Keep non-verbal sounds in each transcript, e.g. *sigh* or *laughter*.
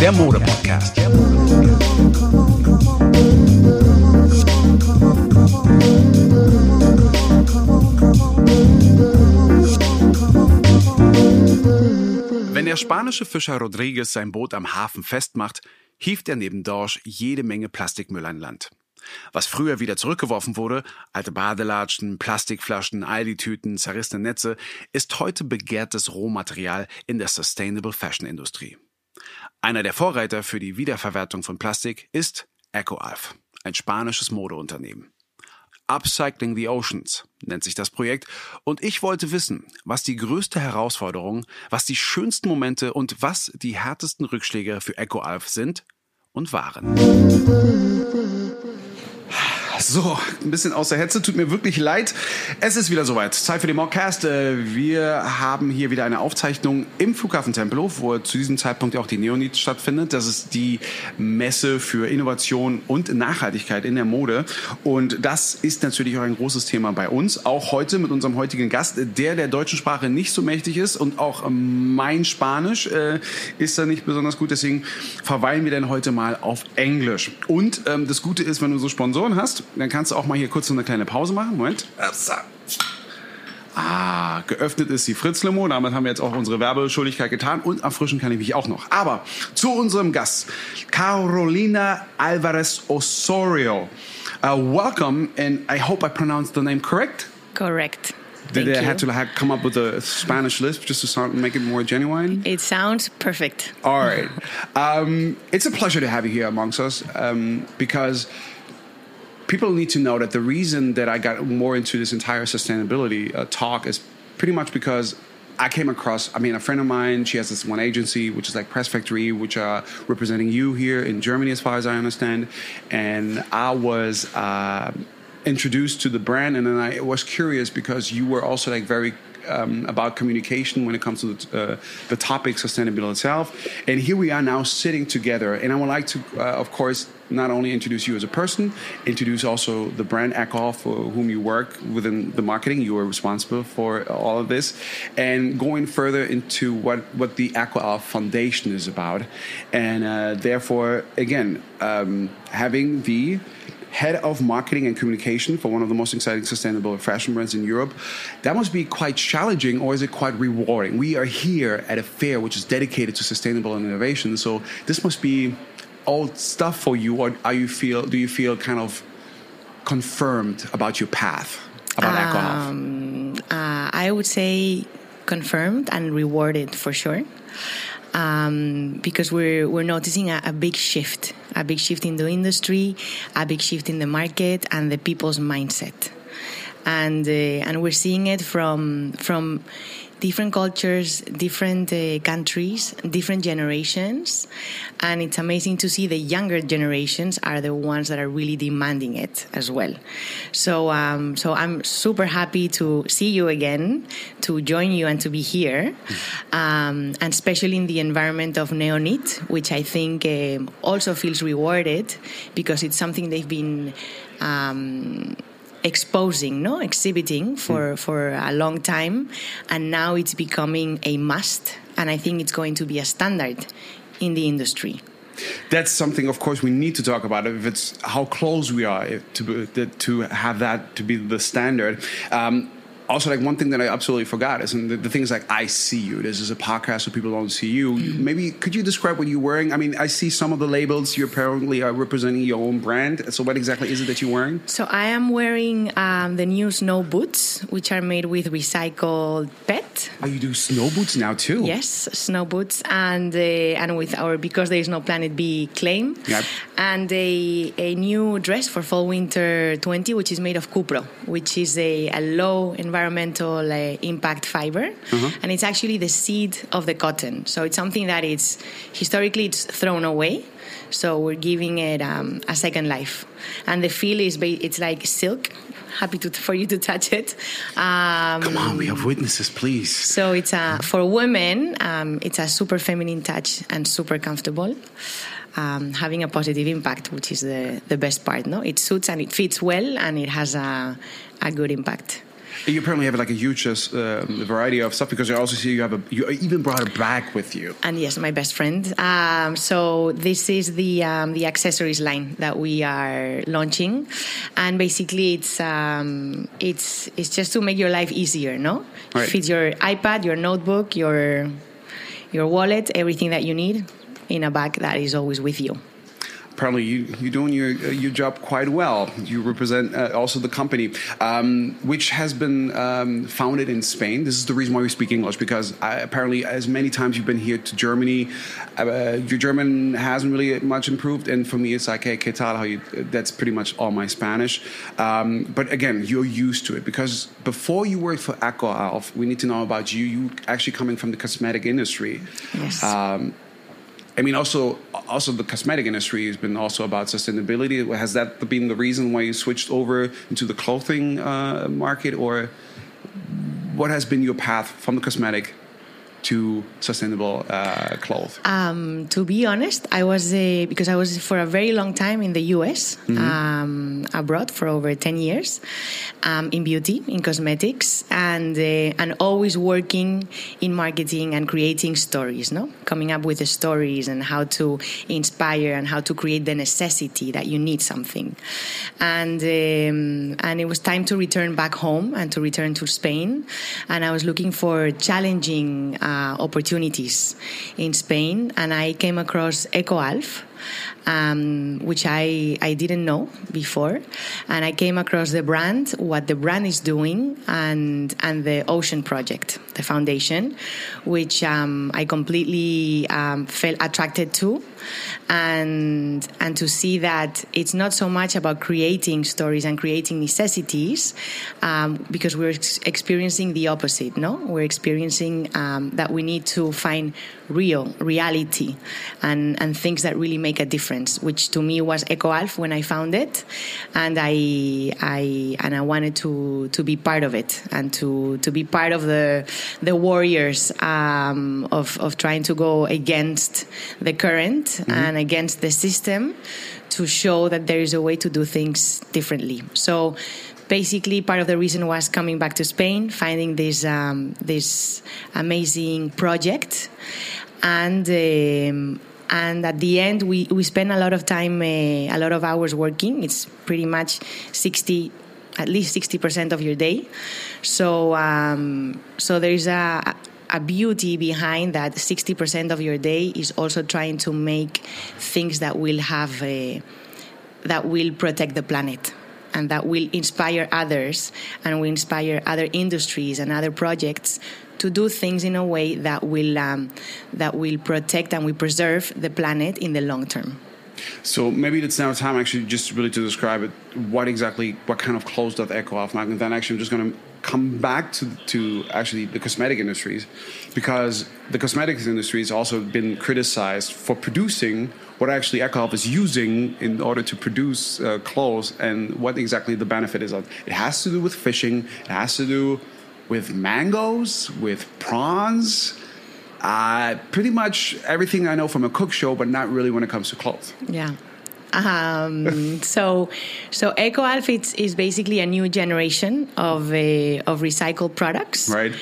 der Mode-Podcast. Wenn der spanische Fischer Rodriguez sein Boot am Hafen festmacht, hieft er neben Dorsch jede Menge Plastikmüll an Land. Was früher wieder zurückgeworfen wurde, alte Badelatschen, Plastikflaschen, Aldi-Tüten, zerrissene Netze, ist heute begehrtes Rohmaterial in der Sustainable Fashion Industrie. Einer der Vorreiter für die Wiederverwertung von Plastik ist EcoAlf, ein spanisches Modeunternehmen. Upcycling the Oceans nennt sich das Projekt und ich wollte wissen, was die größte Herausforderung, was die schönsten Momente und was die härtesten Rückschläge für EcoAlf sind und waren. So, ein bisschen außer Hetze, tut mir wirklich leid. Es ist wieder soweit. Zeit für den Mockcast. Äh, wir haben hier wieder eine Aufzeichnung im Flughafen Tempelhof, wo zu diesem Zeitpunkt auch die Neonit stattfindet. Das ist die Messe für Innovation und Nachhaltigkeit in der Mode. Und das ist natürlich auch ein großes Thema bei uns. Auch heute mit unserem heutigen Gast, der der deutschen Sprache nicht so mächtig ist und auch mein Spanisch äh, ist da nicht besonders gut. Deswegen verweilen wir dann heute mal auf Englisch. Und ähm, das Gute ist, wenn du so Sponsoren hast, dann kannst du auch mal hier kurz so eine kleine Pause machen. Moment. Ah, geöffnet ist die Fritz-Limo. Damit haben wir jetzt auch unsere Werbeschuldigkeit getan. Und erfrischen kann ich mich auch noch. Aber zu unserem Gast. Carolina Alvarez Osorio. Uh, welcome, and I hope I pronounced the name correct. Correct. Did Thank I you. have to like, come up with a Spanish lisp just to sound, make it more genuine? It sounds perfect. All right. Um, it's a pleasure to have you here amongst us um, because people need to know that the reason that I got more into this entire sustainability uh, talk is pretty much because I came across, I mean, a friend of mine, she has this one agency, which is like Press Factory, which are representing you here in Germany, as far as I understand. And I was uh, introduced to the brand, and then I was curious because you were also like very um, about communication when it comes to the, uh, the topic sustainability itself. And here we are now sitting together. And I would like to, uh, of course, not only introduce you as a person, introduce also the brand EcoAlf, for whom you work within the marketing. You are responsible for all of this. And going further into what, what the EcoAlf Foundation is about. And uh, therefore, again, um, having the head of marketing and communication for one of the most exciting sustainable fashion brands in Europe. That must be quite challenging, or is it quite rewarding? We are here at a fair which is dedicated to sustainable innovation, so this must be old stuff for you, or are you feel? Do you feel kind of confirmed about your path about? Um, uh, I would say confirmed and rewarded for sure. Um, because we're we're noticing a, a big shift, a big shift in the industry, a big shift in the market, and the people's mindset, and uh, and we're seeing it from from different cultures, different uh, countries, different generations, and it's amazing to see the younger generations are the ones that are really demanding it as well. So, um, so I'm super happy to see you again, to join you, and to be here, um, and especially in the environment of Neonyt, which I think um also feels rewarded because it's something they've been. Um, exposing no? Exhibiting for for a long time. And now it's becoming a must. And i think it's going to be a standard in the industry. That's something, of course, we need to talk about. If it's how close we are to to have that to be the standard. Um, also, like one thing that I absolutely forgot is, and the, the thing is, like, I see you. This is a podcast, so people don't see you. Maybe could you describe what you're wearing? I mean, I see some of the labels. You apparently are representing your own brand. So, what exactly is it that you're wearing? so i am wearing um, the new snow boots which are made with recycled pet Oh, you do snow boots now too. Yes, snow boots, and uh, and with our because there is no Planet B claim, Yep. and a, a new dress for fall winter 20, which is made of cupro, which is a, a low environmental uh, impact fiber, and it's actually the seed of the cotton. So it's something that it's historically it's thrown away. So we're giving it um, a second life, and the feel is ba- it's like silk. Happy to for you to touch it. Um, Come on, we have witnesses, please. so it's a for women. Um, it's a super feminine touch and super comfortable, um, having a positive impact, which is the the best part. No, it suits and it fits well, and it has a a good impact. You apparently have like a huge uh, variety of stuff because I also see you have a you even brought a bag with you. And yes, my best friend. Um, so this is the um, the accessories line that we are launching, and basically it's um, it's it's just to make your life easier. No, Right. fit your iPad, your notebook, your your wallet, everything that you need in a bag that is always with you. Apparently you, you're doing your your job quite well. You represent uh, also the company, um, which has been um, founded in Spain. This is the reason why we speak English because I, apparently, as many times you've been here to Germany, uh, your German hasn't really much improved. And for me, it's like, hey, ¿qué tal? How you? That's pretty much all my Spanish. Um, but again, you're used to it because before you worked for EcoAlf, we need to know about you. You actually coming from the cosmetic industry. Yes. I mean, also, also the cosmetic industry has been also about sustainability. Has that been the reason why you switched over into the clothing uh, market, or what has been your path from the cosmetic to sustainable uh, clothes? Um, to be honest, I was uh, because I was for a very long time in the US, um, abroad for over ten years, um, in beauty, in cosmetics, and uh, and always working in marketing and creating stories. No, coming up with the stories and how to inspire and how to create the necessity that you need something, and um, and it was time to return back home and to return to Spain, and I was looking for challenging. Uh, opportunities in Spain, and I came across EcoAlf, um, which I, I didn't know before. And I came across the brand, what the brand is doing, and, and the Ocean Project, the foundation, which um, I completely um, felt attracted to. And, and to see that it's not so much about creating stories and creating necessities, um, because we're ex- experiencing the opposite, no? We're experiencing um, that we need to find real reality and, and things that really make a difference, which to me was EcoAlf when I found it, and I I and I wanted to to be part of it and to to be part of the the warriors um, of of trying to go against the current and against the system to show that there is a way to do things differently. So basically part of the reason was coming back to Spain, finding this um, this amazing project, and um, and at the end we we spend a lot of time, uh, a lot of hours working. It's pretty much sixty. At least sixty percent of your day, so um, so there is a a beauty behind that 60% of your day is also trying to make things that will have a, that will protect the planet and that will inspire others and will inspire other industries and other projects to do things in a way that will um, that will protect and will preserve the planet in the long term. So maybe it's now time actually just really to describe it. What exactly, what kind of clothes does EcoAlf make? And then actually I'm just going to come back to, to actually the cosmetic industries because the cosmetics industry has also been criticized for producing what actually EcoAlf is using in order to produce uh, clothes and what exactly the benefit is of. It has to do with fishing. It has to do with mangoes, with prawns. Uh, pretty much everything I know from a cook show, but not really when it comes to clothes. Yeah. Um, *laughs* so, so EcoAlf is, is basically a new generation of uh, of recycled products, Right.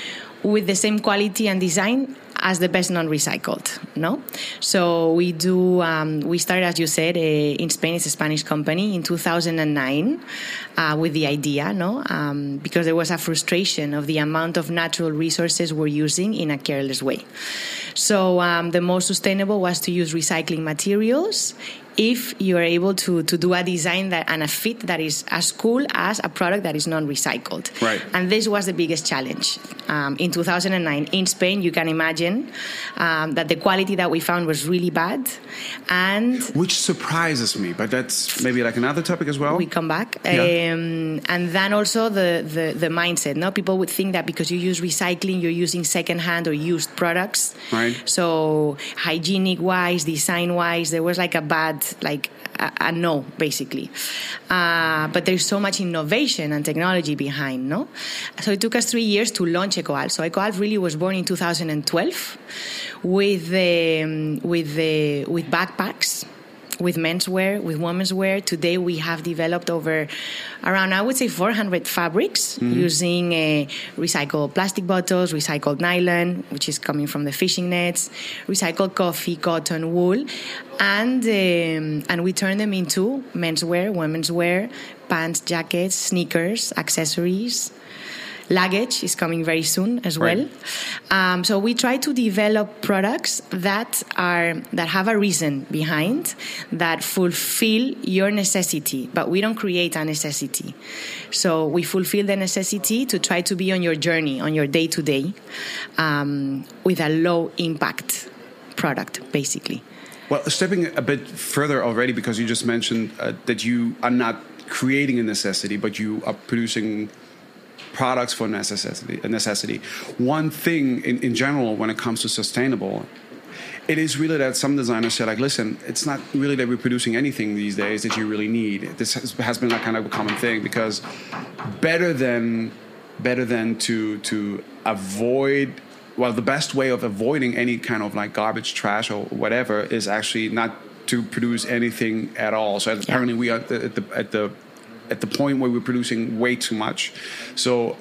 With the same quality and design as the best non-recycled. No, so we do. Um, we started, as you said, uh, in Spain. It's a Spanish company in 2009 uh, with the idea, no, um, because there was a frustration of the amount of natural resources we're using in a careless way. So um, the most sustainable was to use recycling materials if you are able to, to do a design that and a fit that is as cool as a product that is non-recycled. Right. And this was the biggest challenge um, in 2009 in Spain. You can imagine um, that the quality that we found was really bad, and Which surprises me, but that's maybe like another topic as well. we come back. Yeah. Um, and then also the, the, the mindset. No, people would think that because you use recycling, you're using secondhand or used products. Right. So hygienic wise, design wise, there was like a bad like a, a no basically. Uh, but there's so much innovation and technology behind. No, so it took us three years to launch EcoAlf. So EcoAlf really was born in 2012 with um, with the with backpacks with menswear, with women's wear. Today we have developed over around, I would say, 400 fabrics mm-hmm. using uh, recycled plastic bottles, recycled nylon, which is coming from the fishing nets, recycled coffee, cotton, wool, and um, and we turn them into menswear, women's wear, pants, jackets, sneakers, accessories luggage is coming very soon as well. Um, so we try to develop products that are that have a reason behind that fulfill your necessity, but we don't create a necessity. So we fulfill the necessity to try to be on your journey, on your day to day, with a low impact product, basically. Well, stepping a bit further already, because you just mentioned uh, that you are not creating a necessity, but you are producing products for necessity. necessity. One thing in, in general when it comes to sustainable, it is really that some designers say like, listen, it's not really that we're producing anything these days that you really need. This has, has been a kind of a common thing because better than better than to to avoid well the best way of avoiding any kind of like garbage trash or whatever is actually not to produce anything at all so apparently we are at the, at the, at the point where we're producing way too much. So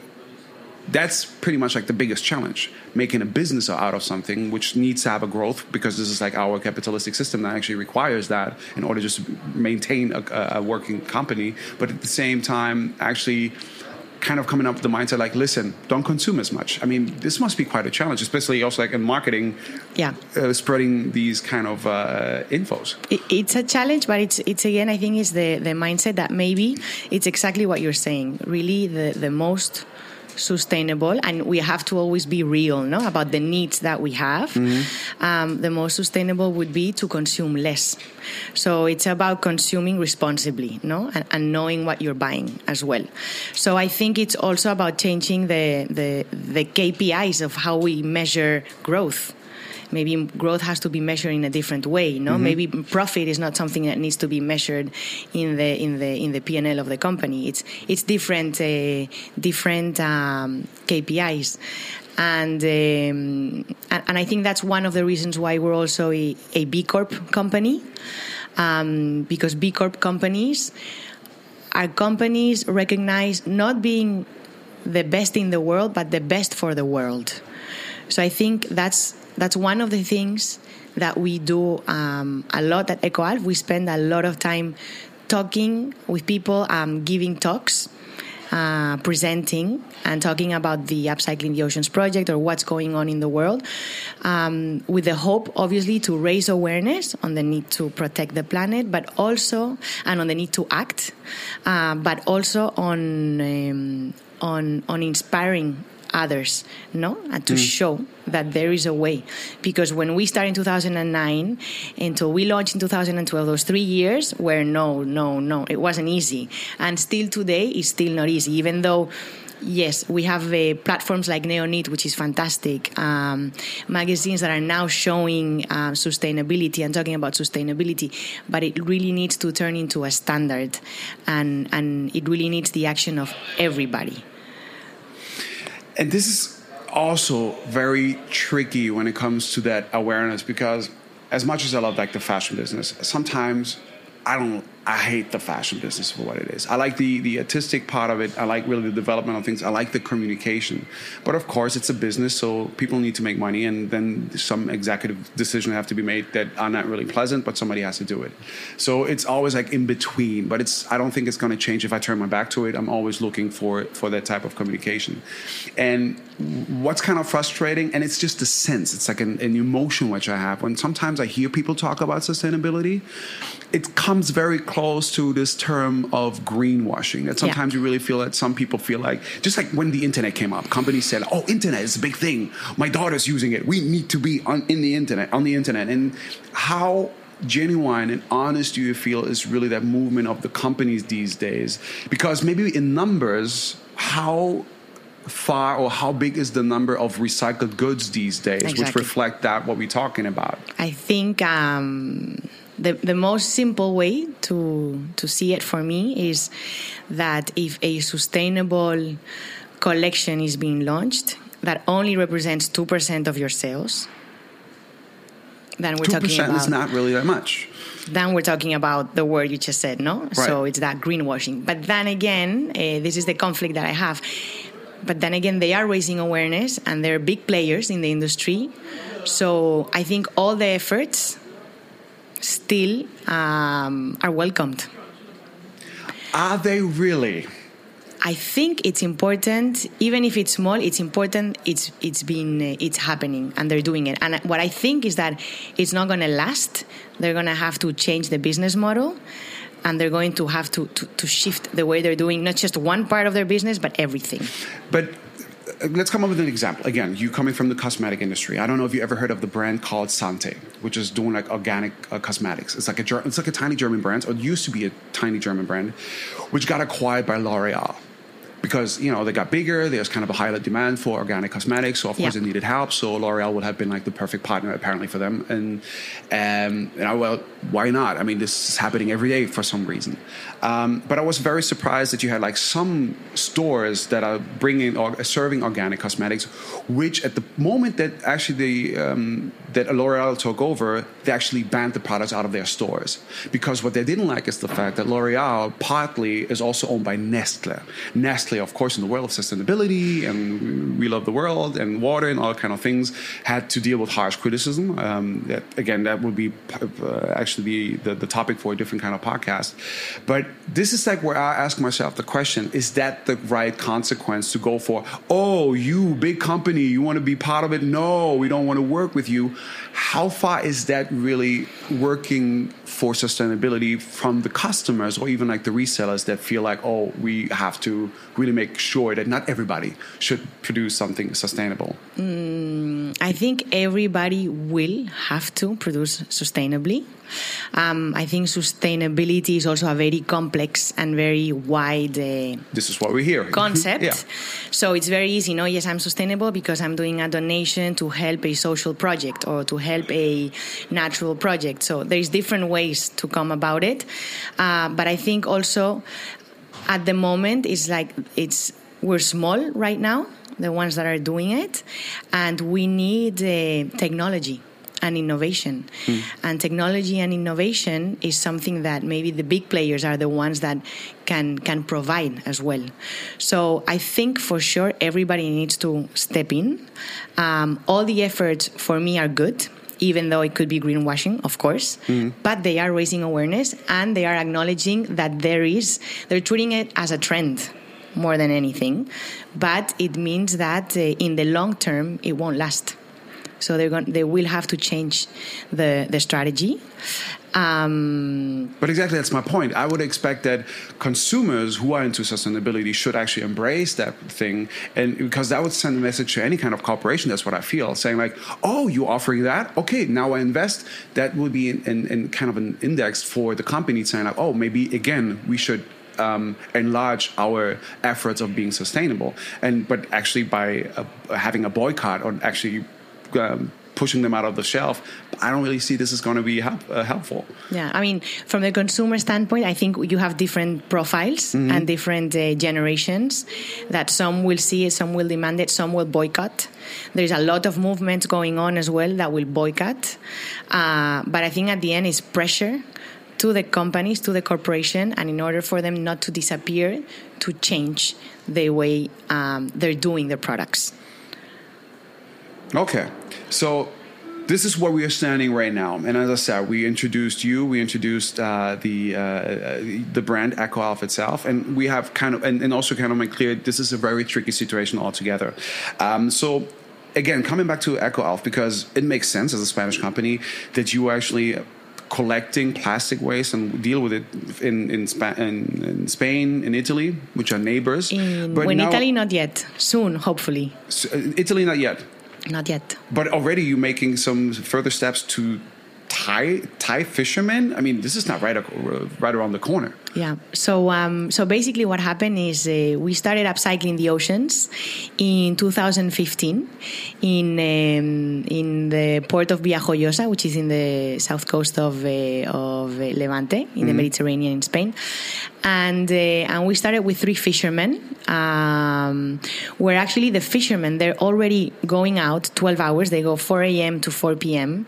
that's pretty much like the biggest challenge making a business out of something which needs to have a growth because this is like our capitalistic system that actually requires that in order just to maintain a, a working company but at the same time actually kind of coming up with the mindset like, listen, don't consume as much. I mean, this must be quite a challenge, especially also like in marketing. Yeah, uh, spreading these kind of uh, infos. It's a challenge, but it's it's again, I think, is the the mindset that maybe it's exactly what you're saying. Really, the the most sustainable and we have to always be real no about the needs that we have. Mm-hmm. um, the most sustainable would be to consume less. So it's about consuming responsibly no and, and, knowing what you're buying as well. So i think it's also about changing the the, the kpis of how we measure growth maybe growth has to be measured in a different way. No, mm-hmm. maybe profit is not something that needs to be measured in the in the in the P and L of the company. It's it's different uh, different um, KPIs. And, um, and I think that's one of the reasons why we're also a, a B Corp company, um, because B Corp companies are companies recognized not being the best in the world, but the best for the world. So I think that's that's one of the things that we do um, a lot at EcoAlf. We spend a lot of time talking with people, um, giving talks, uh, presenting, and talking about the Upcycling the Oceans project or what's going on in the world, um, with the hope, obviously, to raise awareness on the need to protect the planet, but also and on the need to act, uh, but also on um, on on inspiring others, no, and to mm. show that there is a way. Because when we started in 2009 until we launched in 2012, those three years were no, no, no, it wasn't easy, and still today it's still not easy, even though yes, we have uh, platforms like Neonyt, which is fantastic, um, magazines that are now showing uh, sustainability and talking about sustainability, but it really needs to turn into a standard, and and it really needs the action of everybody and this is also very tricky when it comes to that awareness because as much as I love like the fashion business, sometimes I don't I hate the fashion business for what it is. I like the the artistic part of it. I like really the development of things. I like the communication. But of course, it's a business, so people need to make money, and then some executive decisions have to be made that are not really pleasant, but somebody has to do it. So it's always like in between. But it's I don't think it's going to change if I turn my back to it. I'm always looking for for that type of communication. And what's kind of frustrating, and it's just a sense. It's like an, an emotion which I have when sometimes I hear people talk about sustainability. It comes very close to this term of greenwashing. That sometimes yeah. you really feel that some people feel like, just like when the internet came up, companies said, "Oh, internet is a big thing. My daughter's using it. We need to be on in the internet, on the internet." And how genuine and honest do you feel is really that movement of the companies these days? Because maybe in numbers, how far or how big is the number of recycled goods these days, exactly. which reflect that what we're talking about? I think. Um the, the most simple way to, to see it for me is that if a sustainable collection is being launched that only represents 2% of your sales, then we're talking about. 2% is not really that much. then we're talking about the word you just said, no? Right. So it's that greenwashing. But then again, uh, this is the conflict that I have. But then again, they are raising awareness and they're big players in the industry. So I think all the efforts still um, are welcomed. Are they really? I think it's important, even if it's small. It's important. It's it's been uh, it's happening, and they're doing it. And what I think is that it's not going to last. They're going to have to change the business model, and they're going to have to, to to shift the way they're doing not just one part of their business, but everything. But uh, let's come up with an example. Again, you coming from the cosmetic industry. I don't know if you ever heard of the brand called Sante, which is doing like organic uh, cosmetics. It's like a it's like a tiny German brand, or it used to be a tiny German brand, which got acquired by L'Oreal. Because you know they got bigger, there's kind of a higher demand for organic cosmetics, so of course Yeah. they needed help. So L'Oreal would have been like the perfect partner apparently for them. And um, and I, well, why not? I mean, this is happening every day for some reason. Um, but I was very surprised that you had like some stores that are bringing or serving organic cosmetics, which at the moment that actually the um, that L'Oreal took over, they actually banned the products out of their stores because what they didn't like is the fact that L'Oreal partly is also owned by Nestle. Nestle, of course, in the world of sustainability and we love the world and water and all kind of things, had to deal with harsh criticism. Um, that again, that would be uh, actually the, the the topic for a different kind of podcast. But this is like where I ask myself the question: Is that the right consequence to go for? Oh, you big company, you want to be part of it? No, we don't want to work with you. How far is that really working for sustainability from the customers or even like the resellers that feel like, oh, we have to really make sure that not everybody should produce something sustainable? I think everybody will have to produce sustainably. Um, I think sustainability is also a very complex and very wide uh, This is what we're hearing. concept. yeah. So it's very easy. No, yes, I'm sustainable because I'm doing a donation to help a social project or to help a natural project. So there's different ways to come about it. Uh, but I think also at the moment it's like it's we're small right now, the ones that are doing it, and we need uh, technology and innovation. And technology and innovation is something that maybe the big players are the ones that can can provide as well. So I think for sure everybody needs to step in. Um, all the efforts for me are good. Even though it could be greenwashing, of course, but they are raising awareness and they are acknowledging that there is, they're treating it as a trend more than anything. But it means that uh, in the long term, it won't last. So they're going, they will have to change the, the strategy. Um, But exactly, that's my point. I would expect that consumers who are into sustainability should actually embrace that thing, and because that would send a message to any kind of corporation. That's what I feel, saying like, "Oh, you're offering that? Okay, now I invest." That would be in, in, in kind of an index for the company saying like, "Oh, maybe again we should." Um, enlarge our efforts of being sustainable, and but actually by uh, having a boycott or actually um, pushing them out of the shelf, I don't really see this is going to be help, uh, helpful. Yeah, I mean, from the consumer standpoint, I think you have different profiles and different uh, generations. That some will see it, some will demand it, some will boycott. There's a lot of movements going on as well that will boycott. Uh, but I think at the end, it's pressure to the companies, to the corporation, and in order for them not to disappear, to change the way um, they're doing their products. Okay, so this is where we are standing right now, and as I said, we introduced you, we introduced uh, the uh, the brand Echo Alpha itself, and we have kind of and, and also kind of made clear this is a very tricky situation altogether. Um, so. Again, coming back to Echo Alpha because it makes sense as a Spanish company that you actually collecting plastic waste and deal with it in in, Spa- in, in Spain, in Italy, which are neighbors. In, But in now- Italy, not yet. Soon, hopefully. Uh, Italy, not yet. Not yet. But already you're making some further steps to Thai Thai fishermen. I mean, this is not right right around the corner. Yeah. So um, so basically, what happened is uh, we started upcycling the oceans in 2015 in um, in the port of Villajoyosa, which is in the south coast of uh, of uh, Levante in the Mediterranean in Spain, and uh, and we started with three fishermen. Um, where actually the fishermen they're already going out 12 hours. They go 4 a.m. to 4 p.m.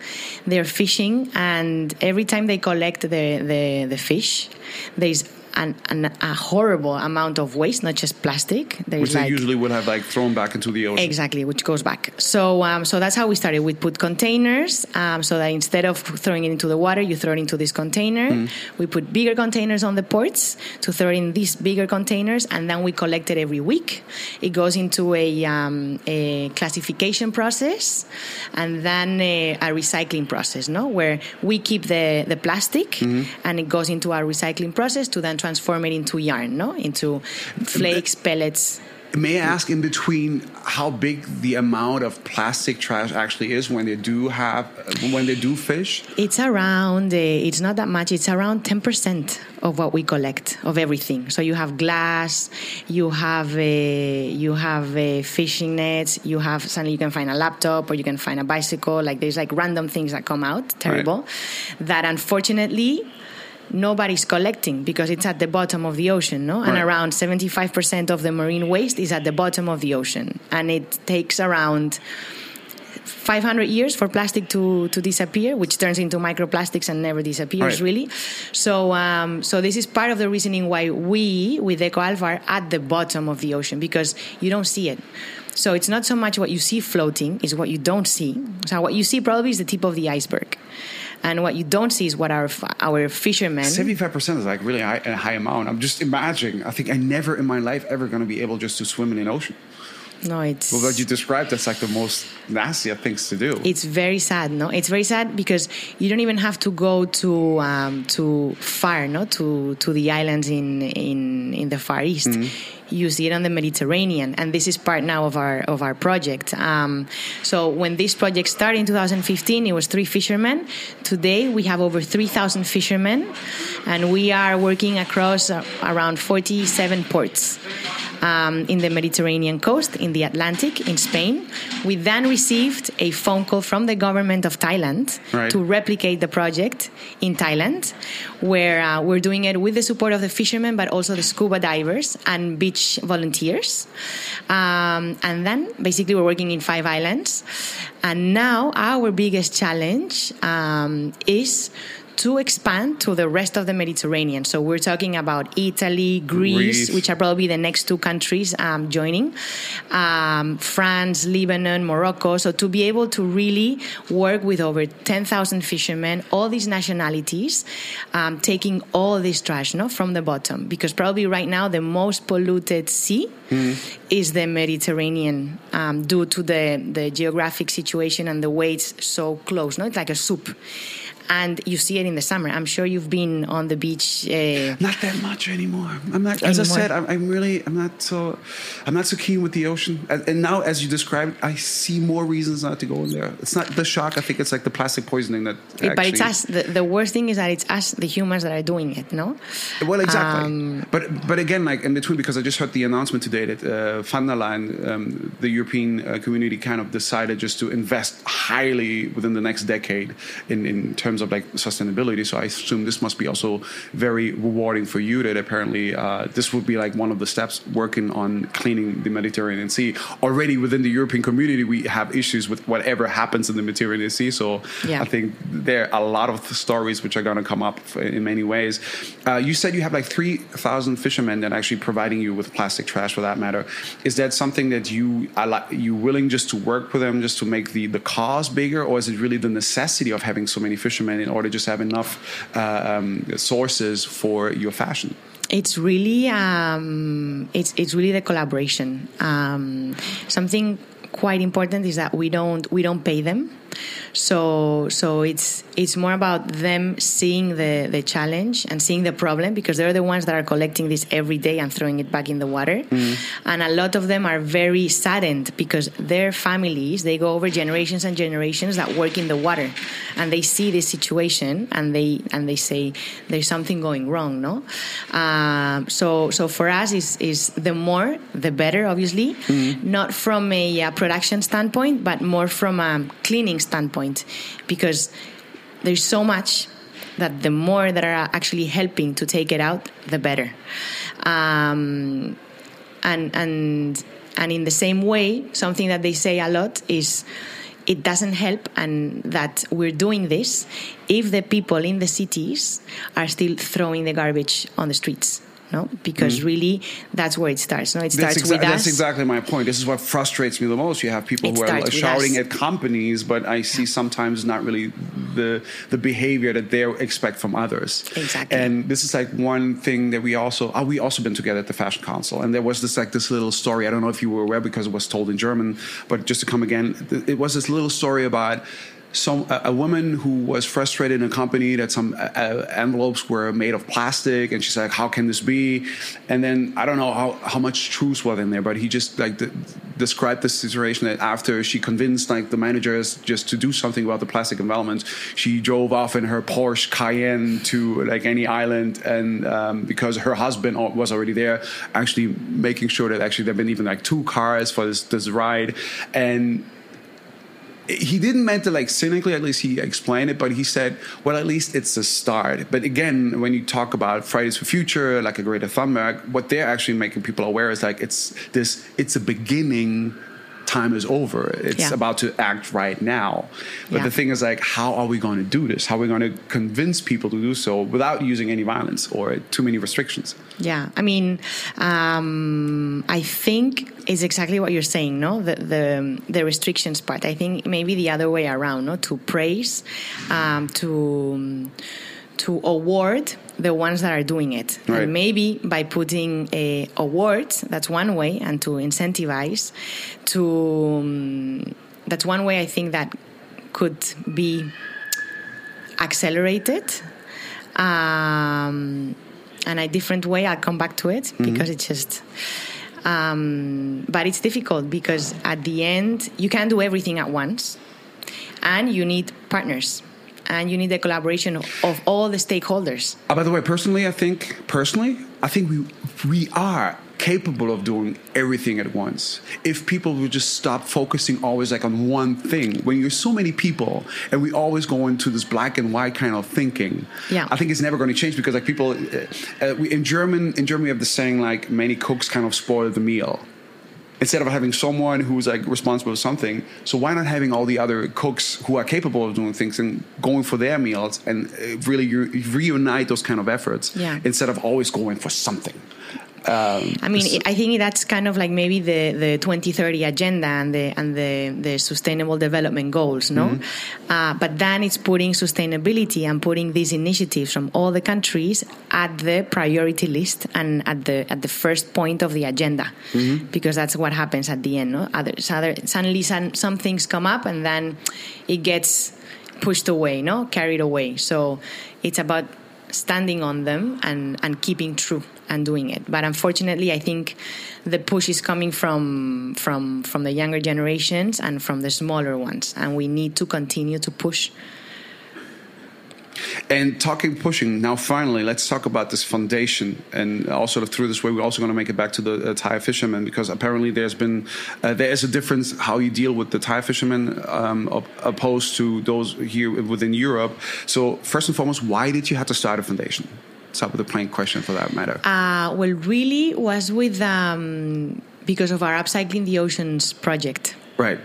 They're fishing and every time they collect the the, the fish, there's an, an, a horrible amount of waste, not just plastic. There's which like, they usually would have like thrown back into the ocean. Exactly, which goes back. So, um, so that's how we started. We put containers, um, so that instead of throwing it into the water, you throw it into this container. Mm. We put bigger containers on the ports to throw it in these bigger containers, and then we collect it every week. It goes into a, um, a classification process, and then a, a, recycling process, no, where we keep the the plastic, mm-hmm. and it goes into our recycling process to then transform it into yarn, no? Into flakes, pellets. May I ask in between how big the amount of plastic trash actually is when they do have when they do fish? It's around. Uh, it's not that much. It's around ten percent of what we collect of everything. So you have glass, you have a, uh, you have a uh, fishing nets, you have suddenly you can find a laptop or you can find a bicycle. Like there's like random things that come out terrible right. that unfortunately nobody's collecting because it's at the bottom of the ocean, no? Right. And around 75% of the marine waste is at the bottom of the ocean. And it takes around 500 years for plastic to, to disappear, which turns into microplastics and never disappears, right. really. So, um, so this is part of the reasoning why we, with Eco Alpha, are at the bottom of the ocean because you don't see it. So it's not so much what you see floating, is what you don't see. So what you see probably is the tip of the iceberg. And what you don't see is what our our fishermen. Seventy five percent is like really high, a high amount. I'm just imagining. I think I never in my life ever going to be able just to swim in an ocean. No, it's. Well, what you described, that's like the most nasty things to do. It's very sad, no? It's very sad because you don't even have to go to um, to far, no, to to the islands in in in the Far East. Mm-hmm you see it on the Mediterranean, and this is part now of our of our project. Um, so when this project started in 2015, it was three fishermen. Today we have over 3,000 fishermen, and we are working across uh, around 47 ports um, in the Mediterranean coast, in the Atlantic, in Spain. We then received a phone call from the government of Thailand right. to replicate the project in Thailand, where uh, we're doing it with the support of the fishermen, but also the scuba divers and beach volunteers. Um, and then basically, we're working in five islands. And now, our biggest challenge um, is to expand to the rest of the Mediterranean. So we're talking about Italy, Greece, Greece. which are probably the next two countries um, joining, um, France, Lebanon, Morocco. So to be able to really work with over 10,000 fishermen, all these nationalities, um, taking all this trash no, from the bottom. Because probably right now the most polluted sea mm. is the Mediterranean um, due to the, the geographic situation and the way it's so close. No? It's like a soup and you see it in the summer. I'm sure you've been on the beach. Uh, not that much anymore. I'm not. As anymore. I said, I'm, I'm, really. I'm not so. I'm not so keen with the ocean. And, and, now, as you described, I see more reasons not to go in there. It's not the shock. I think it's like the plastic poisoning that. Actually, but it's us. The, the, worst thing is that it's us, the humans, that are doing it. No. Well, exactly. Um, but but again, like in between, because I just heard the announcement today that uh, von der Leyen, um, the European uh, community, kind of decided just to invest highly within the next decade in in terms terms of like sustainability. So I assume this must be also very rewarding for you that apparently uh, this would be like one of the steps working on cleaning the Mediterranean Sea. Already within the European community, we have issues with whatever happens in the Mediterranean Sea. So yeah. I think there are a lot of stories which are going to come up in many ways. Uh, you said you have like 3,000 fishermen that are actually providing you with plastic trash for that matter. Is that something that you are like, you willing just to work with them just to make the, the cause bigger or is it really the necessity of having so many fishermen in order to just have enough uh, um, sources for your fashion? It's really um, it's it's really the collaboration. Um, something quite important is that we don't we don't pay them so so it's it's more about them seeing the the challenge and seeing the problem because they're the ones that are collecting this every day and throwing it back in the water. Mm. And a lot of them are very saddened because their families they go over generations and generations that work in the water and they see this situation and they and they say there's something going wrong, no? Um, so so for us is is the more the better, obviously, mm. not from a uh, production standpoint, but more from a cleaning standpoint because there's so much that the more that are actually helping to take it out, the better. Um, and and and in the same way, something that they say a lot is it doesn't help and that we're doing this if the people in the cities are still throwing the garbage on the streets no? Because mm-hmm. really that's where it starts no? It starts that's exa- with us. that's exactly my point. This is what frustrates me the most. You have people It who are shouting us. at companies but i see sometimes not really the the behavior that they expect from others. Exactly. and this is like one thing that we also oh, we also been together at the fashion council. And there was this like this little story i don't know if you were aware because it was told in german but just to come again it was this little story about some a, woman who was frustrated in a company that some uh, envelopes were made of plastic, and she's like, "How can this be?" And then I don't know how, how much truth was in there, but he just like de- described the situation that after she convinced like the managers just to do something about the plastic environment, she drove off in her Porsche Cayenne to like any island, and um, because her husband was already there, actually making sure that actually there've been even like two cars for this this ride, and he didn't meant to like cynically at least he explained it but he said well at least it's a start. But again when you talk about fridays for future like a Greta Thunberg what they're actually making people aware is like it's this it's a beginning time is over. It's Yeah. about to act right now. But Yeah. the thing is like how are we going to do this? How are we going to convince people to do so without using any violence or too many restrictions? Yeah, I mean, um, I think it's exactly what you're saying, no? The, the the restrictions part. I think maybe the other way around, no? To praise, um, to to award the ones that are doing it, Right. and maybe by putting a awards, that's one way, and to incentivize, to um, that's one way I think that could be accelerated um, and a different way. I'll come back to it because it's just. Um, but it's difficult because at the end you can't do everything at once, and you need partners, and you need the collaboration of, all the stakeholders. Uh, by the way, personally, I think personally, I think we we are capable of doing everything at once if people would just stop focusing always like on one thing. When you're so many people and we always go into this black and white kind of thinking, Yeah. I think it's never going to change because like people uh, uh, we, in German in Germany we have the saying like many cooks kind of spoil the meal instead of having someone who's like responsible for something so why not having all the other cooks who are capable of doing things and going for their meals and uh, really re- reunite those kind of efforts Yeah. instead of always going for something um, I mean, I think that's kind of like maybe the, the 2030 agenda and the and the, the sustainable development goals, no? Uh, but then it's putting sustainability and putting these initiatives from all the countries at the priority list and at the at the first point of the agenda, because that's what happens at the end, no? Others, other, suddenly some, some things come up and then it gets pushed away, no, carried away. So it's about standing on them and, and keeping true and doing it. But unfortunately, I think the push is coming from from from the younger generations and from the smaller ones, and we need to continue to push. And talking pushing now, finally, let's talk about this foundation. And also through this way, we're also going to make it back to the uh, Thai fishermen because apparently there's been uh, there is a difference how you deal with the Thai fishermen um, op- opposed to those here within Europe. So first and foremost, why did you have to start a foundation? Start of the plain question for that matter. Uh, well, really was with um, because of our upcycling the oceans project. right.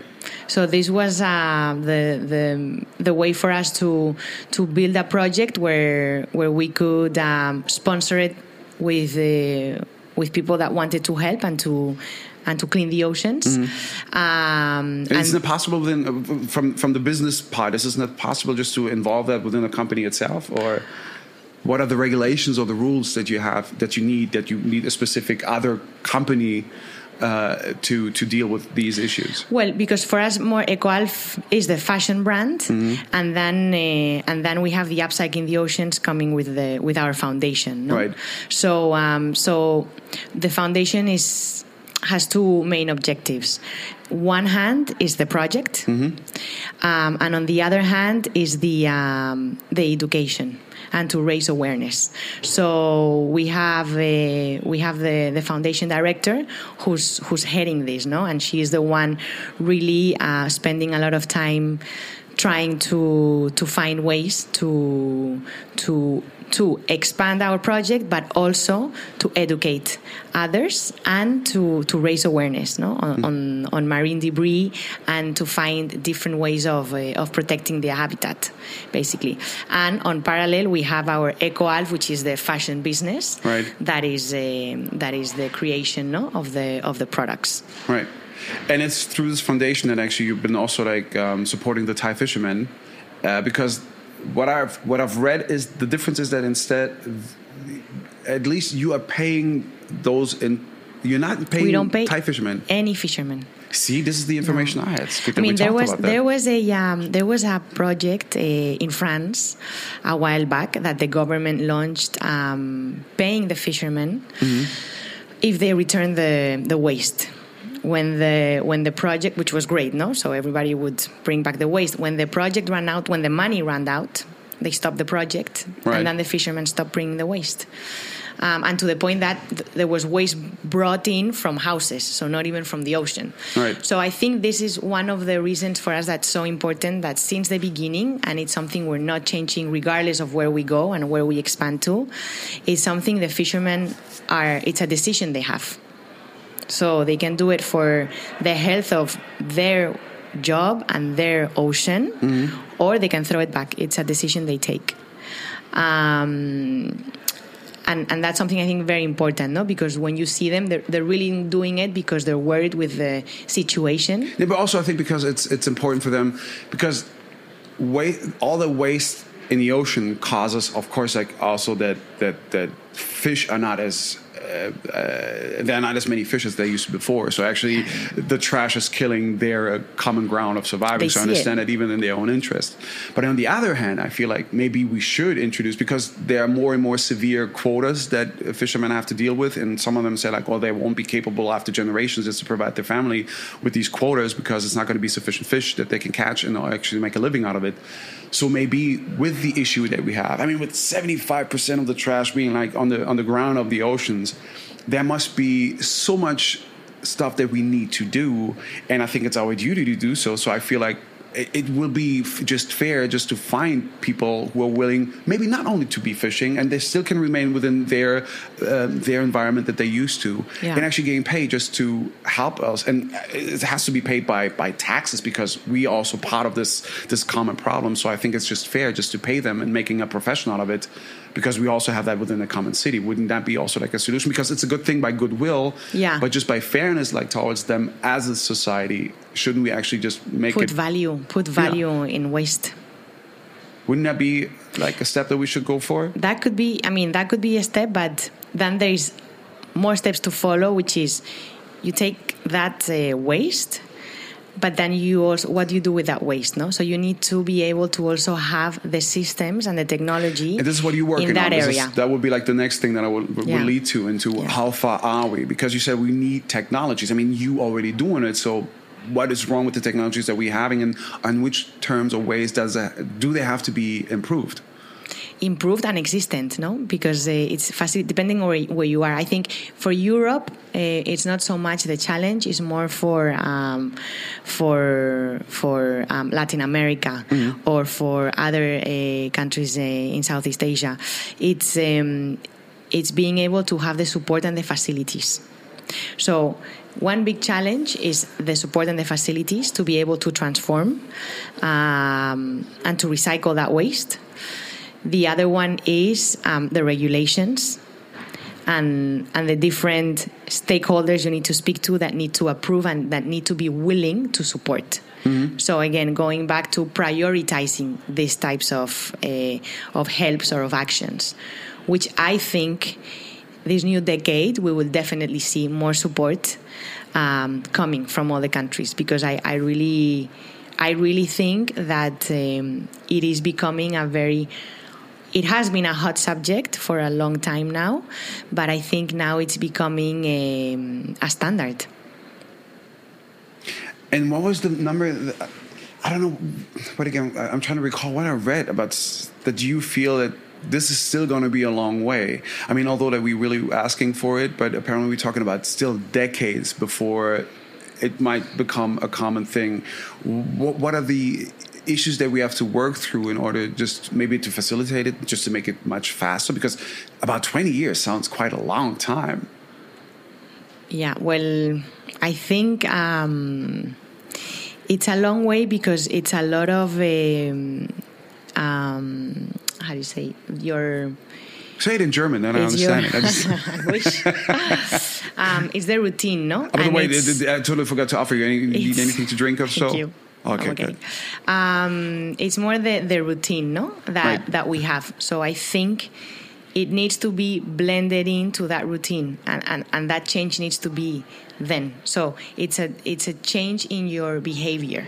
So this was uh, the the the way for us to to build a project where where we could um, sponsor it with uh, with people that wanted to help and to and to clean the oceans. Um, And, isn't it possible within uh, from from the business part? Isn't it possible just to involve that within the company itself, or what are the regulations or the rules that you have that you need that you need a specific other company uh, to to deal with these issues? Well, because for us, more Ecoalf is the fashion brand, and then uh, and then we have the upcycling the oceans coming with the with our foundation. No? Right. So um, so the foundation is has two main objectives. One hand is the project, um, and on the other hand is the um, the education and to raise awareness. So we have a, we have the, the foundation director who's who's heading this, no, and she is the one really uh, spending a lot of time trying to to find ways to to to expand our project, but also to educate others and to, to raise awareness no? on, mm. on, on, marine debris and to find different ways of, uh, of protecting the habitat, basically. And on parallel, we have our EcoAlf, which is the fashion business. Right. That is, uh, that is the creation no? of, the, of the products. Right. And it's through this foundation that actually you've been also like um, supporting the Thai fishermen uh, because what I've what I've read is the difference is that instead, at least you are paying those in. You're not paying we don't pay Thai fishermen. Any fishermen. See, this is the information no. I had. I mean, there was there was a um, there was a project uh, in France a while back that the government launched, um, paying the fishermen mm-hmm. if they return the the waste when the when the project, which was great, no, so everybody would bring back the waste. When the project ran out, when the money ran out, they stopped the project, right. and then the fishermen stopped bringing the waste. Um, and to the point that th- there was waste brought in from houses, so not even from the ocean. Right. So I think this is one of the reasons for us that's so important that since the beginning, and it's something we're not changing regardless of where we go and where we expand to, is something the fishermen are. It's a decision they have. So they can do it for the health of their job and their ocean, mm-hmm. or they can throw it back. It's a decision they take. Um, and, and that's something I think very important, no? Because when you see them, they're, they're really doing it because they're worried with the situation. Yeah, but also I think because it's it's important for them because waste, all the waste in the ocean causes, of course, like also that that that fish are not as Uh, uh, there are not as many fish as there used to before. So actually, the trash is killing their uh, common ground of surviving. They so I understand it. that even in their own interest. But on the other hand, I feel like maybe we should introduce because there are more and more severe quotas that fishermen have to deal with, and some of them say like, well, they won't be capable after generations just to provide their family with these quotas because it's not going to be sufficient fish that they can catch and uh, actually make a living out of it. So maybe with the issue that we have, I mean, with 75% of the trash being like on the on the ground of the oceans, there must be so much stuff that we need to do, and I think it's our duty to do so. So I feel like it will be just fair just to find people who are willing, maybe not only to be fishing, and they still can remain within their uh, their environment that they used to, yeah. and actually getting paid just to help us. And it has to be paid by by taxes because we are also part of this this common problem. So I think it's just fair just to pay them and making a profession out of it because we also have that within the common city. Wouldn't that be also like a solution? Because it's a good thing by goodwill, yeah. But just by fairness, like towards them as a society, shouldn't we actually just make put it value, put value yeah. in waste? Wouldn't that be like a step that we should go for? That could be. I mean, that could be a step, but then there is more steps to follow, which is you take that uh, waste but then you also what do you do with that waste no? So you need to be able to also have the systems and the technology and this is what you work in that on area. is, that would be like the next thing that i would, would yeah. lead to into yeah. how far are we? Because you said we need technologies. I mean you already doing it so what is wrong with the technologies that we're having and on which terms or ways does that, do they have to be improved improved and existent, no? Because uh, it's facil- depending on where, where, you are. I think for Europe, uh, it's not so much the challenge; it's more for um, for for um, Latin America mm-hmm. or for other uh, countries uh, in Southeast Asia. It's um, it's being able to have the support and the facilities. So one big challenge is the support and the facilities to be able to transform um, and to recycle that waste. The other one is um, the regulations and and the different stakeholders you need to speak to that need to approve and that need to be willing to support. Mm-hmm. So again, going back to prioritizing these types of uh, of helps or of actions, which I think this new decade we will definitely see more support um, coming from other countries because I, I really I really think that um, it is becoming a very it has been a hot subject for a long time now, but I think now it's becoming a, um, a standard. And what was the number? That, I don't know. But again, I'm trying to recall what I read about that. You feel that this is still going to be a long way. I mean, although that we really asking for it, but apparently we're talking about still decades before it might become a common thing. What, what are the issues that we have to work through in order just maybe to facilitate it, just to make it much faster? Because about 20 years sounds quite a long time. Yeah, well, I think um, it's a long way because it's a lot of um, um, how do you say your Say it in German, then I understand your, it. I, just, *laughs* I wish. *laughs* um, it's the routine, no? by the way, I totally forgot to offer you. Any, need anything to drink or *laughs* so? Thank you. Okay, I'm good. Um, it's more the, the routine, no, that Right. that we have. So I think it needs to be blended into that routine, and, and, and that change needs to be then. So it's a it's a change in your behavior,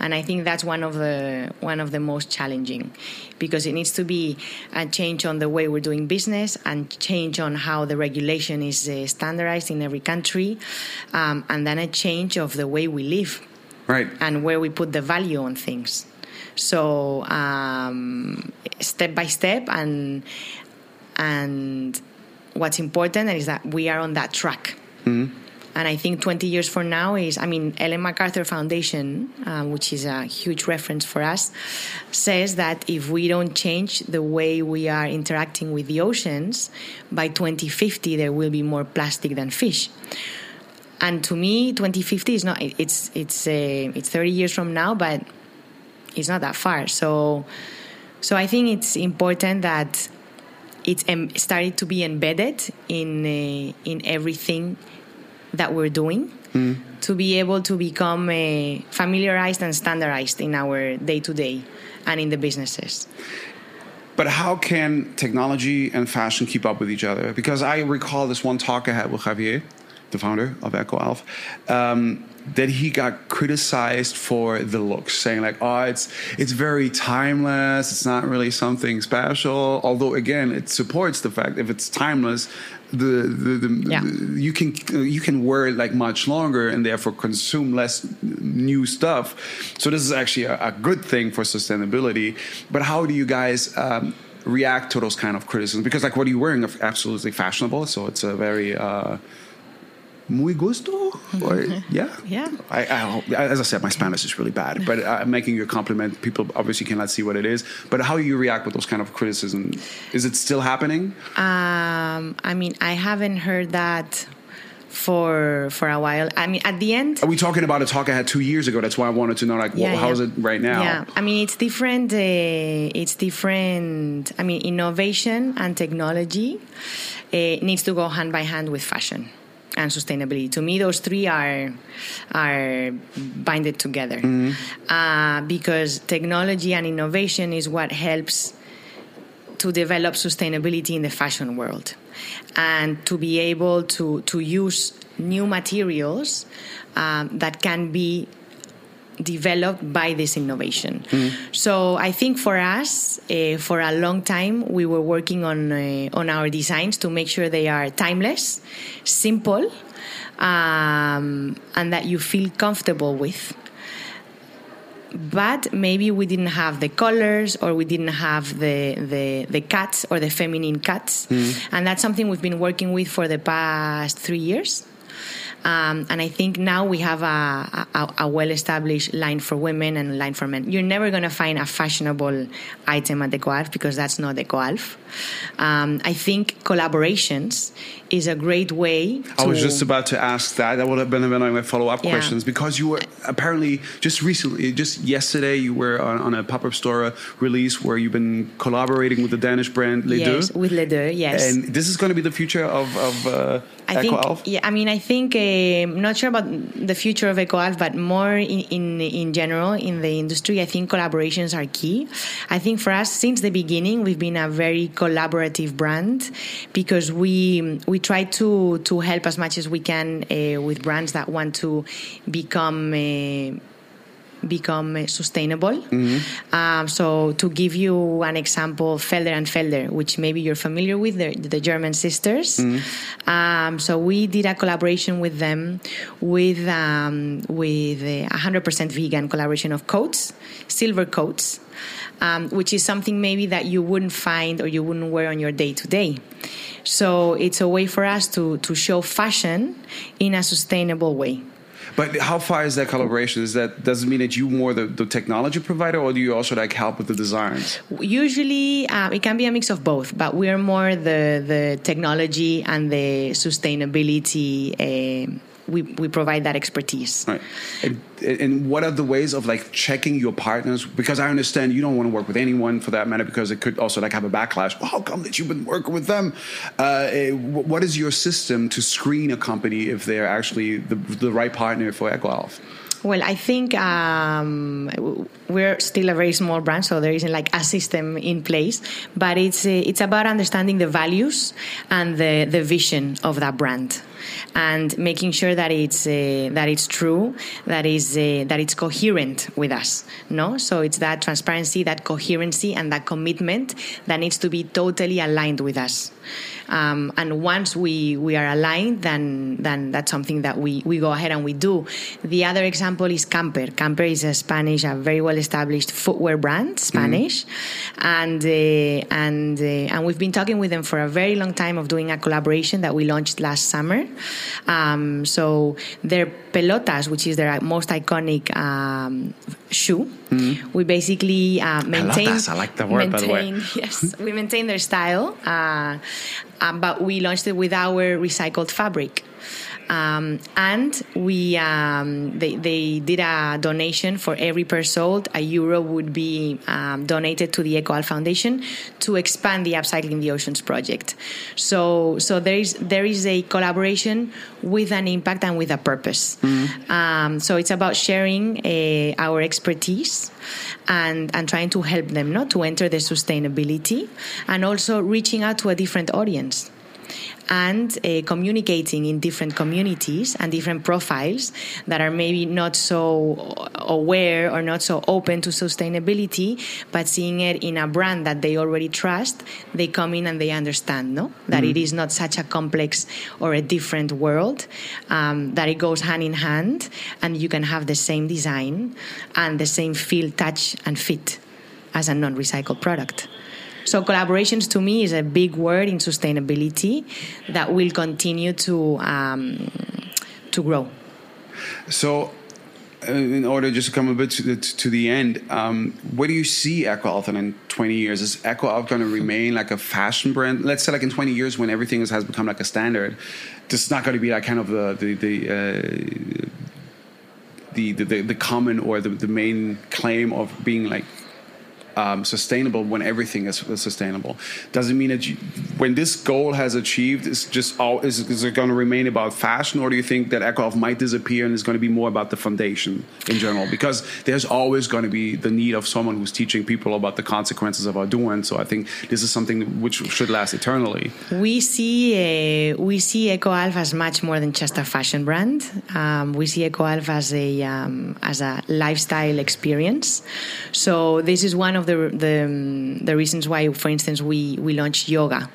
and I think that's one of the one of the most challenging, because it needs to be a change on the way we're doing business and change on how the regulation is uh, standardized in every country, um, and then a change of the way we live Right. and where we put the value on things. So um, step by step, and and what's important is that we are on that track. And I think 20 years from now is, I mean, Ellen MacArthur Foundation, uh, which is a huge reference for us, says that if we don't change the way we are interacting with the oceans, by 2050 there will be more plastic than fish and to me 2050 is not it's it's uh, it's 30 years from now but it's not that far. So so i think it's important that it's em- started to be embedded in uh, in everything that we're doing to be able to become uh, familiarized and standardized in our day to day and in the businesses. But how can technology and fashion keep up with each other? Because I recall this one talk I had with Javier, the founder of EcoAlf, um, that he got criticized for the looks, saying like, "Oh, it's it's very timeless. It's not really something special." Although, again, it supports the fact if it's timeless, the the, the Yeah. you can you can wear it like much longer and therefore consume less new stuff. So this is actually a, a good thing for sustainability. But how do you guys um, react to those kind of criticisms? Because like what are you're wearing is absolutely fashionable, so it's a very uh, muy gusto. Or, *laughs* yeah, Yeah. I, I, hope- as I said, my Spanish is really bad, but I'm making you a compliment. People obviously cannot see what it is. But how do you react with those kind of criticism? Is it still happening? um, i mean i haven't heard that for for a while i mean at the end Are we talking about a talk I had two years ago? That's why I wanted to know, like, Yeah, well, how yeah. is it right now? Yeah, I mean it's different. Uh, it's different. I mean, innovation and technology uh, needs to go hand by hand with fashion and sustainability. To me, those three are are binded together. Uh, because technology and innovation is what helps to develop sustainability in the fashion world. And to be able to, to use new materials um, that can be developed by this innovation. So I think for us, uh, for a long time, we were working on uh, on our designs to make sure they are timeless, simple, um, and that you feel comfortable with. But maybe we didn't have the colors or we didn't have the the, the cuts or the feminine cuts. And that's something we've been working with for the past three years um, and I think now we have a, a, a well established line for women and line for men. You're never going to find a fashionable item at EcoAlf because that's not EcoAlf. Um, I think collaborations is a great way to. I was just about to ask that. That would have been one of my follow up Yeah. questions because you were apparently just recently, just yesterday, you were on, on a pop up store release where you've been collaborating with the Danish brand Les yes, Deux. with Les Deux, yes. And this is going to be the future of, of uh, I think, Alf? yeah, I mean, I think um not sure about the future of EcoAlf, but more in, in in general in the industry. I think collaborations are key. I think for us, since the beginning, we've been a very collaborative brand because we we try to to help as much as we can uh, with brands that want to become. Uh, become uh, sustainable. Um, so, to give you an example, Felder and Felder, which maybe you're familiar with, the, the German sisters. Um, so, we did a collaboration with them with um, with a 100% vegan collaboration of coats, silver coats. Um, which is something maybe that you wouldn't find or you wouldn't wear on your day to day. So it's a way for us to, to show fashion in a sustainable way. But how far is that collaboration? Is that does it mean that you more the, the technology provider, or do you also like help with the designs? Usually, um, it can be a mix of both, but we're more the the technology and the sustainability. Uh, we, we provide that expertise. Right. And, and what are the ways of like checking your partners? Because I understand you don't want to work with anyone for that matter, because it could also like have a backlash. Well, how come that you've been working with them? Uh, eh, what is your system to screen a company if they're actually the, the right partner for EcoAlf? Well, I think um, we're still a very small brand, so there isn't like a system in place. But it's uh, it's about understanding the values and the the vision of that brand and making sure that it's uh, that it's true, that is uh, that it's coherent with us. No, so it's that transparency, that coherency, and that commitment that needs to be totally aligned with us. Um, and once we, we are aligned, then then that's something that we, we go ahead and we do. The other example is Camper. Camper is a Spanish, a very well established footwear brand, Spanish, mm-hmm. and uh, and uh, and we've been talking with them for a very long time of doing a collaboration that we launched last summer. Um, so their pelotas, which is their most iconic um, shoe, mm-hmm. we basically uh, maintain. Pelotas, I like the word maintain, the *laughs* yes, we maintain their style, uh, um, but we launched it with our recycled fabric. Um, and we um, they, they did a donation for every pair sold. A euro would be um, donated to the EcoAlf Foundation to expand the Upcycling the Oceans project. So so there is there is a collaboration with an impact and with a purpose. Mm-hmm. so it's about sharing uh, our expertise and and trying to help them not to enter the sustainability and also reaching out to a different audience and uh, communicating in different communities and different profiles that are maybe not so aware or not so open to sustainability, but seeing it in a brand that they already trust, they come in and they understand, no, that mm. it is not such a complex or a different world, um, that it goes hand in hand, and you can have the same design and the same feel, touch, and fit as a non-recycled product. So collaborations to me is a big word in sustainability that will continue to um, to grow. So. Uh, in order just to come a bit to the, to the end, um, where do you see EcoAlf in 20 years? Is EcoAlf going to remain like a fashion brand? Let's say like in 20 years when everything is, has become like a standard, this is not going to be like kind of the the the, uh, the, the, the common or the, the main claim of being like um, sustainable when everything is, sustainable. Doesn't mean that you, when this goal has achieved, is just all, is, is it going to remain about fashion, or do you think that EcoAlf might disappear and it's going to be more about the foundation in general? Because there's always going to be the need of someone who's teaching people about the consequences of our doing. So I think this is something which should last eternally. We see uh, we see EcoAlf as much more than just a fashion brand. Um, we see EcoAlf as a um, as a lifestyle experience. So this is one of the the, the reasons why, for instance, we we launched yoga.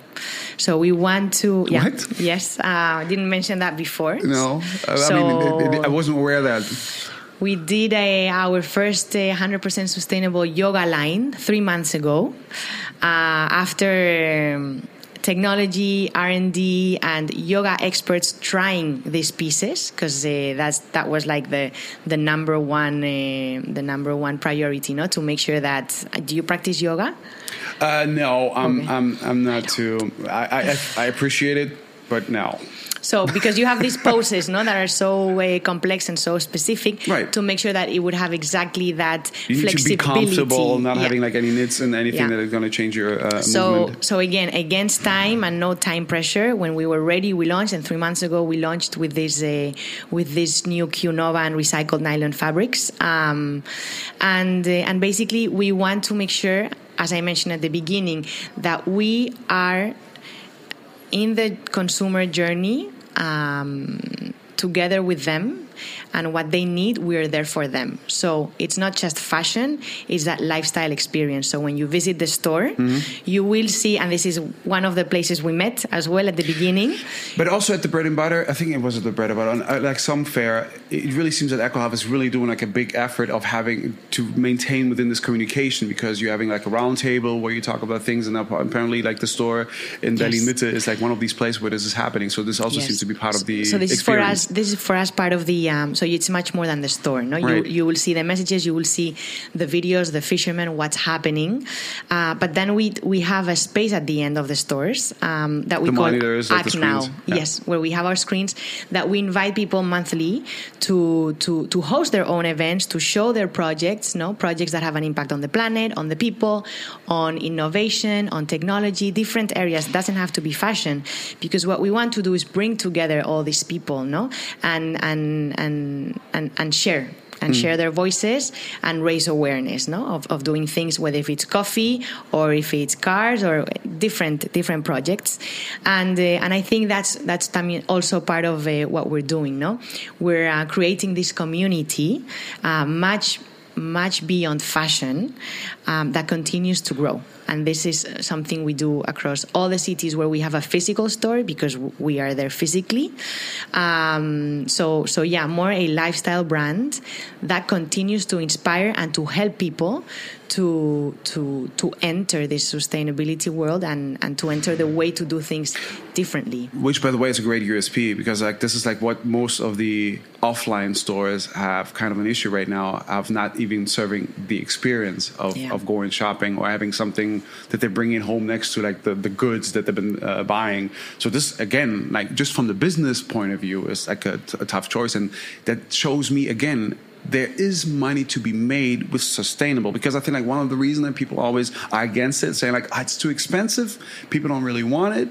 So we want to. Yeah, what? Yes, uh, I didn't mention that before. No, I so, mean, I wasn't aware of that. We did a, our first 100% sustainable yoga line three months ago. Uh, after. Um, technology r&d and yoga experts trying these pieces because uh, that's that was like the the number one uh, the number one priority no? To make sure that uh, do you practice yoga? Uh, no I'm, okay. I'm i'm not too I, I i appreciate it but no so because you have these *laughs* poses, no, that are so uh, complex and so specific, right. to make sure that it would have exactly that you need flexibility. to be comfortable, not yeah. having like any knits and anything yeah. that is going to change your uh, so, movement. So again, against time and no time pressure. When we were ready, we launched, and three months ago we launched with this uh, with this new Q Nova and recycled nylon fabrics, um, and uh, and basically we want to make sure, as I mentioned at the beginning, that we are in the consumer journey um, together with them and what they need, we're there for them. So it's not just fashion, it's that lifestyle experience. So when you visit the store, mm-hmm. you will see, and this is one of the places we met as well at the beginning. But also at the bread and butter, I think it was at the bread and butter, uh, like some fair, it really seems that EcoAlf is really doing like a big effort of having to maintain within this communication because you're having like a round table where you talk about things, and apparently like the store in yes. Berlin Mitte is like one of these places where this is happening. So this also yes. seems to be part of the. So this experience. is for us. This is for us part of the um, so it's much more than the store. No, Right. you you will see the messages, you will see the videos, the fishermen, what's happening. Uh, but then we we have a space at the end of the stores um, that we The call monitors, like the Act Now. Yeah. Yes, where we have our screens that we invite people monthly to to to host their own events, to show their projects, no projects that have an impact on the planet, on the people, on innovation, on technology, different areas. It doesn't have to be fashion, because what we want to do is bring together all these people, no, and and and and, and share and share their voices and raise awareness no of, of doing things whether if it's coffee or if it's cars or different different projects. And uh, and I think that's that's also part of uh, what we're doing no? We're uh, creating this community uh, much much beyond fashion um, that continues to grow and this is something we do across all the cities where we have a physical store because we are there physically. Um, so so yeah more a lifestyle brand that continues to inspire and to help people to to to enter this sustainability world and and to enter the way to do things differently Which, by the way, is a great USP because like this is like what most of the offline stores have kind of an issue right now of not even serving the experience of, Yeah. of going shopping or having something that they're bringing home next to like the, the goods that they've been uh, buying. So this again, like just from the business point of view, is like a, a tough choice, and that shows me again there is money to be made with sustainable because I think like one of the reasons that people always are against it, saying like "Ah, it's too expensive, people don't really want it.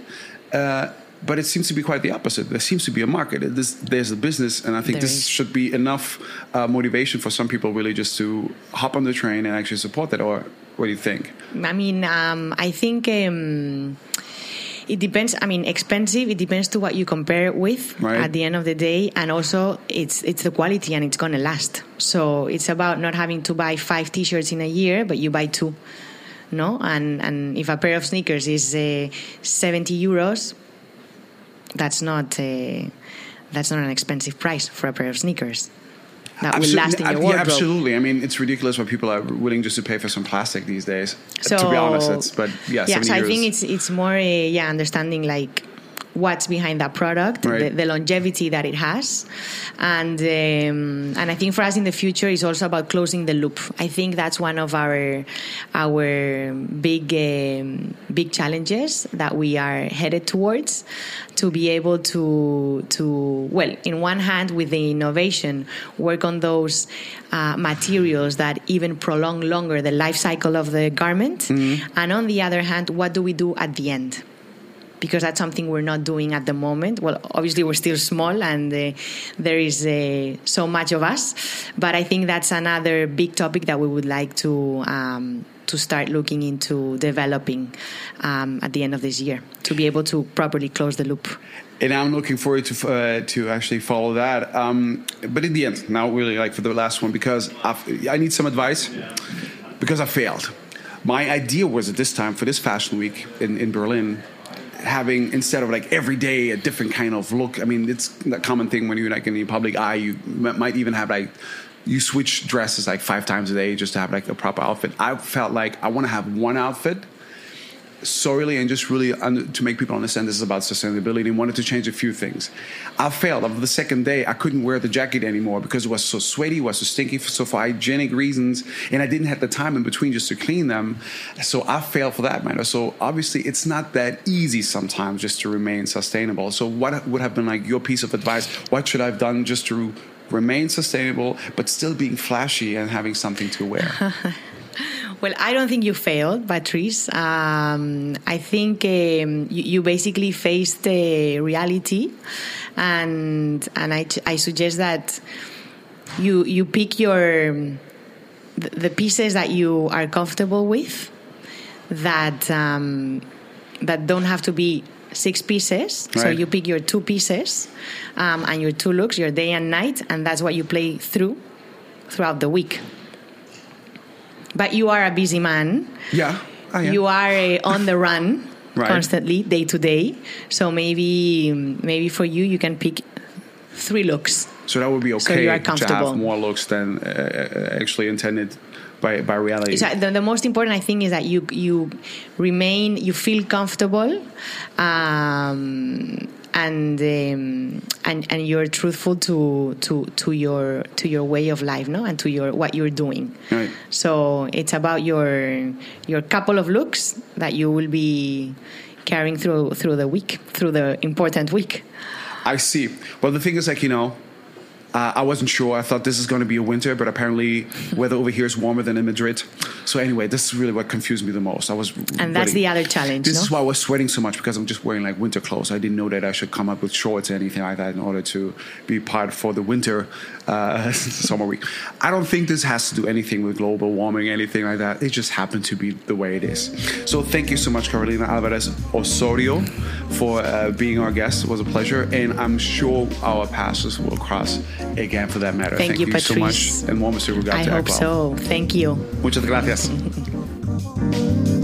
Uh, but it seems to be quite the opposite. There seems to be a market. There's a business, and I think There this is. should be enough uh, motivation for some people really just to hop on the train and actually support that. Or what do you think? I mean, um, I think um, it depends. I mean, expensive. It depends to what you compare it with Right. at the end of the day, and also it's it's the quality and it's gonna last. So it's about not having to buy five T-shirts in a year, but you buy two. No, and and if a pair of sneakers is uh, seventy euros, that's not uh, that's not an expensive price for a pair of sneakers. That will last in Absolutely. your Yeah, absolutely. I mean, it's ridiculous what people are willing just to pay for some plastic these days. So to be honest, it's but yeah, yeah. 70 So I think it's it's more uh, yeah understanding like what's behind that product, Right. the, the longevity that it has, and um, and I think for us in the future is also about closing the loop. I think that's one of our our big um, big challenges that we are headed towards to be able to to well in one hand with the innovation work on those uh, materials that even prolong longer the life cycle of the garment Mm-hmm. and on the other hand what do we do at the end because that's something we're not doing at the moment. Well, obviously we're still small and uh, there is uh, so much of us, but I think that's another big topic that we would like to um, to start looking into developing um, at the end of this year to be able to properly close the loop. and I'm looking forward to uh, to actually follow that. Um, but in the end, now really like for the last one because I've, I need some advice because I failed. My idea was at this time for this fashion week in, in Berlin, having instead of like every day a different kind of look. I mean, it's a common thing when you're like in the public eye. You might even have like you switch dresses like five times a day just to have like a proper outfit. I felt like I want to have one outfit solely and just really un- to make people understand this is about sustainability and wanted to change a few things. I failed. Of the second day, I couldn't wear the jacket anymore because it was so sweaty, was so stinky, so for hygienic reasons, and I didn't have the time in between just to clean them. So I failed for that matter. So obviously, it's not that easy sometimes just to remain sustainable. So what would have been like your piece of advice? What should I have done just to remain sustainable but still being flashy and having something to wear? *laughs* Well, I don't think you failed, Patrice. Um, I think um, you, you basically faced the reality, and and I, I suggest that you you pick your the, the pieces that you are comfortable with, that um, that don't have to be six pieces. So you pick your two pieces um, and your two looks, your day and night, and that's what you play through throughout the week. But you are a busy man. yeah. I am. You are uh, on the run *laughs* Right. constantly, day to day. So maybe maybe for you, you can pick three looks. So that would be So okay you are to comfortable. have more looks than uh, actually intended by, by reality. So the, the most important, I think, is that you you remain, you feel comfortable, um, and um, and and you're truthful to to to your to your way of life, no, and to your what you're doing. Right. So it's about your your couple of looks that you will be carrying through through the week, through the important week. I see. Well, the thing is, like you know, uh, I wasn't sure. I thought this is going to be a winter, but apparently weather over here is warmer than in Madrid. So anyway, this is really what confused me the most. I was and that's the other challenge. This no? is why I was sweating so much because I'm just wearing like winter clothes. I didn't know that I should come up with shorts or anything like that in order to be part for the winter uh, *laughs* summer week. I don't think this has to do anything with global warming, anything like that. It just happened to be the way it is. So thank you so much, Carolina Alvarez Osorio, for uh, being our guest. It was a pleasure, and I'm sure our paths will cross again for that matter. Thank, thank you, you Patrice. so much. And one I hope so. Thank you. Muchas gracias. *laughs*